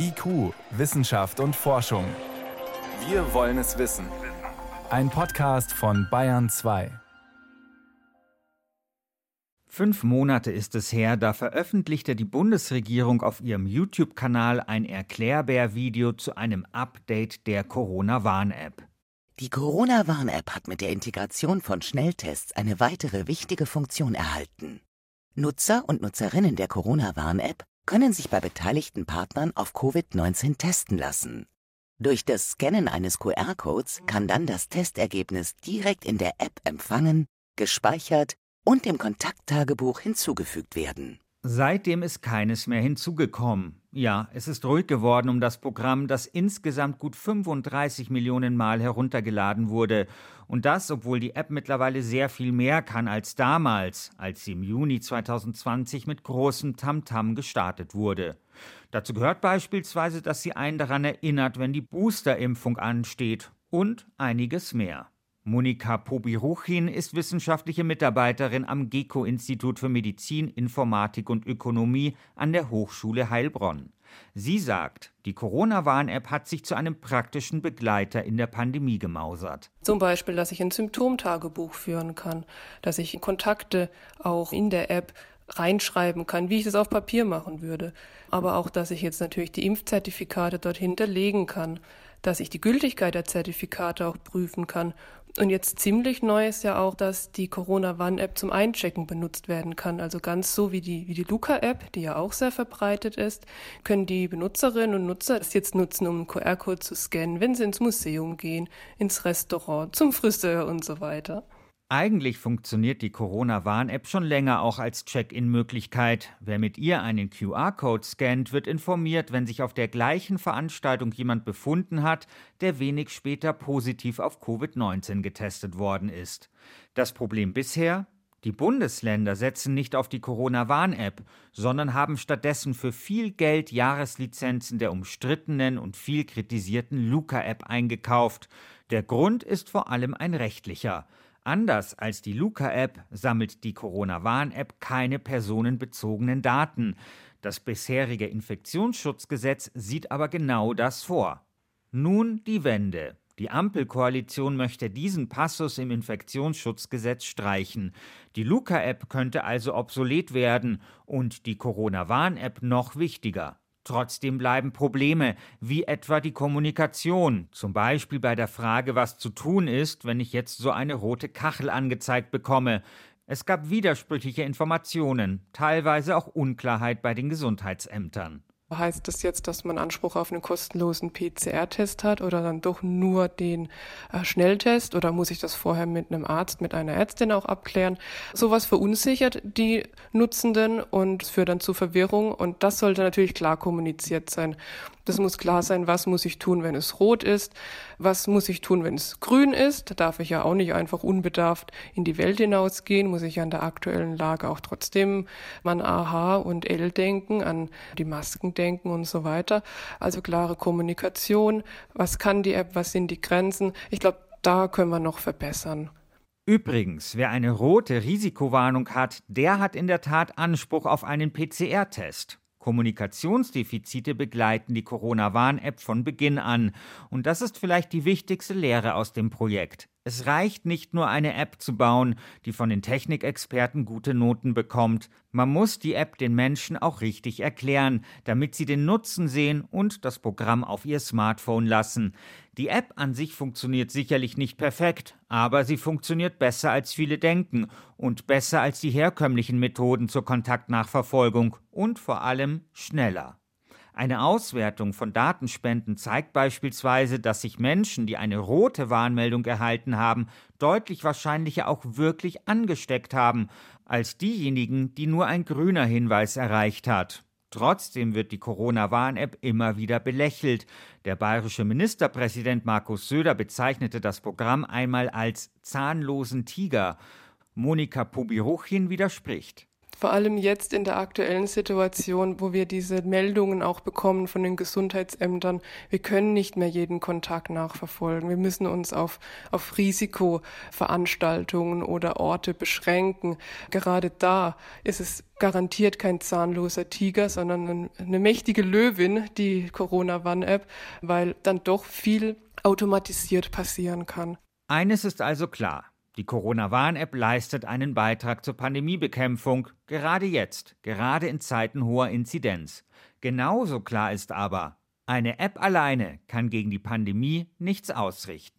IQ, Wissenschaft und Forschung. Wir wollen es wissen. Ein Podcast von Bayern 2. Fünf Monate ist es her, da veröffentlichte die Bundesregierung auf ihrem YouTube-Kanal ein Erklärbär-Video zu einem Update der Corona-Warn-App. Die Corona-Warn-App hat mit der Integration von Schnelltests eine weitere wichtige Funktion erhalten. Nutzer und Nutzerinnen der Corona-Warn-App können sich bei beteiligten Partnern auf Covid-19 testen lassen. Durch das Scannen eines QR-Codes kann dann das Testergebnis direkt in der App empfangen, gespeichert und dem Kontakttagebuch hinzugefügt werden. Seitdem ist keines mehr hinzugekommen. Ja, es ist ruhig geworden um das Programm, das insgesamt gut 35 Millionen Mal heruntergeladen wurde. Und das, obwohl die App mittlerweile sehr viel mehr kann als damals, als sie im Juni 2020 mit großem Tamtam gestartet wurde. Dazu gehört beispielsweise, dass sie einen daran erinnert, wenn die Boosterimpfung ansteht und einiges mehr. Monika Pobiruchin ist wissenschaftliche Mitarbeiterin am GECO-Institut für Medizin, Informatik und Ökonomie an der Hochschule Heilbronn. Sie sagt, die Corona-Warn-App hat sich zu einem praktischen Begleiter in der Pandemie gemausert. Zum Beispiel, dass ich ein Symptomtagebuch führen kann, dass ich Kontakte auch in der App reinschreiben kann, wie ich das auf Papier machen würde. Aber auch, dass ich jetzt natürlich die Impfzertifikate dort hinterlegen kann, dass ich die Gültigkeit der Zertifikate auch prüfen kann und jetzt ziemlich neu ist ja auch, dass die Corona-Warn-App zum Einchecken benutzt werden kann. Also ganz so wie die, wie die Luca-App, die ja auch sehr verbreitet ist, können die Benutzerinnen und Nutzer das jetzt nutzen, um einen QR-Code zu scannen, wenn sie ins Museum gehen, ins Restaurant, zum Friseur und so weiter. Eigentlich funktioniert die Corona-Warn-App schon länger auch als Check-in-Möglichkeit. Wer mit ihr einen QR-Code scannt, wird informiert, wenn sich auf der gleichen Veranstaltung jemand befunden hat, der wenig später positiv auf Covid-19 getestet worden ist. Das Problem bisher? Die Bundesländer setzen nicht auf die Corona-Warn-App, sondern haben stattdessen für viel Geld Jahreslizenzen der umstrittenen und viel kritisierten Luca-App eingekauft. Der Grund ist vor allem ein rechtlicher. Anders als die Luca-App sammelt die Corona-Warn-App keine personenbezogenen Daten. Das bisherige Infektionsschutzgesetz sieht aber genau das vor. Nun die Wende. Die Ampelkoalition möchte diesen Passus im Infektionsschutzgesetz streichen. Die Luca-App könnte also obsolet werden und die Corona-Warn-App noch wichtiger. Trotzdem bleiben Probleme, wie etwa die Kommunikation, zum Beispiel bei der Frage, was zu tun ist, wenn ich jetzt so eine rote Kachel angezeigt bekomme. Es gab widersprüchliche Informationen, teilweise auch Unklarheit bei den Gesundheitsämtern. Heißt das jetzt, dass man Anspruch auf einen kostenlosen PCR-Test hat oder dann doch nur den äh, Schnelltest oder muss ich das vorher mit einem Arzt, mit einer Ärztin auch abklären? Sowas verunsichert die Nutzenden und führt dann zu Verwirrung und das sollte natürlich klar kommuniziert sein. Das muss klar sein, was muss ich tun, wenn es rot ist, was muss ich tun, wenn es grün ist. Da darf ich ja auch nicht einfach unbedarft in die Welt hinausgehen, muss ich an der aktuellen Lage auch trotzdem an AH und L denken, an die Masken denken und so weiter. Also klare Kommunikation, was kann die App, was sind die Grenzen. Ich glaube, da können wir noch verbessern. Übrigens, wer eine rote Risikowarnung hat, der hat in der Tat Anspruch auf einen PCR-Test. Kommunikationsdefizite begleiten die Corona-Warn-App von Beginn an. Und das ist vielleicht die wichtigste Lehre aus dem Projekt. Es reicht nicht nur eine App zu bauen, die von den Technikexperten gute Noten bekommt. Man muss die App den Menschen auch richtig erklären, damit sie den Nutzen sehen und das Programm auf ihr Smartphone lassen. Die App an sich funktioniert sicherlich nicht perfekt, aber sie funktioniert besser als viele denken und besser als die herkömmlichen Methoden zur Kontaktnachverfolgung und vor allem schneller. Eine Auswertung von Datenspenden zeigt beispielsweise, dass sich Menschen, die eine rote Warnmeldung erhalten haben, deutlich wahrscheinlicher auch wirklich angesteckt haben, als diejenigen, die nur ein grüner Hinweis erreicht hat. Trotzdem wird die Corona-Warn-App immer wieder belächelt. Der bayerische Ministerpräsident Markus Söder bezeichnete das Programm einmal als zahnlosen Tiger. Monika Pobiruchin widerspricht. Vor allem jetzt in der aktuellen Situation, wo wir diese Meldungen auch bekommen von den Gesundheitsämtern, wir können nicht mehr jeden Kontakt nachverfolgen. Wir müssen uns auf, auf Risikoveranstaltungen oder Orte beschränken. Gerade da ist es garantiert kein zahnloser Tiger, sondern eine mächtige Löwin, die Corona-Warn-App, weil dann doch viel automatisiert passieren kann. Eines ist also klar. Die Corona-Warn-App leistet einen Beitrag zur Pandemiebekämpfung, gerade jetzt, gerade in Zeiten hoher Inzidenz. Genauso klar ist aber, eine App alleine kann gegen die Pandemie nichts ausrichten.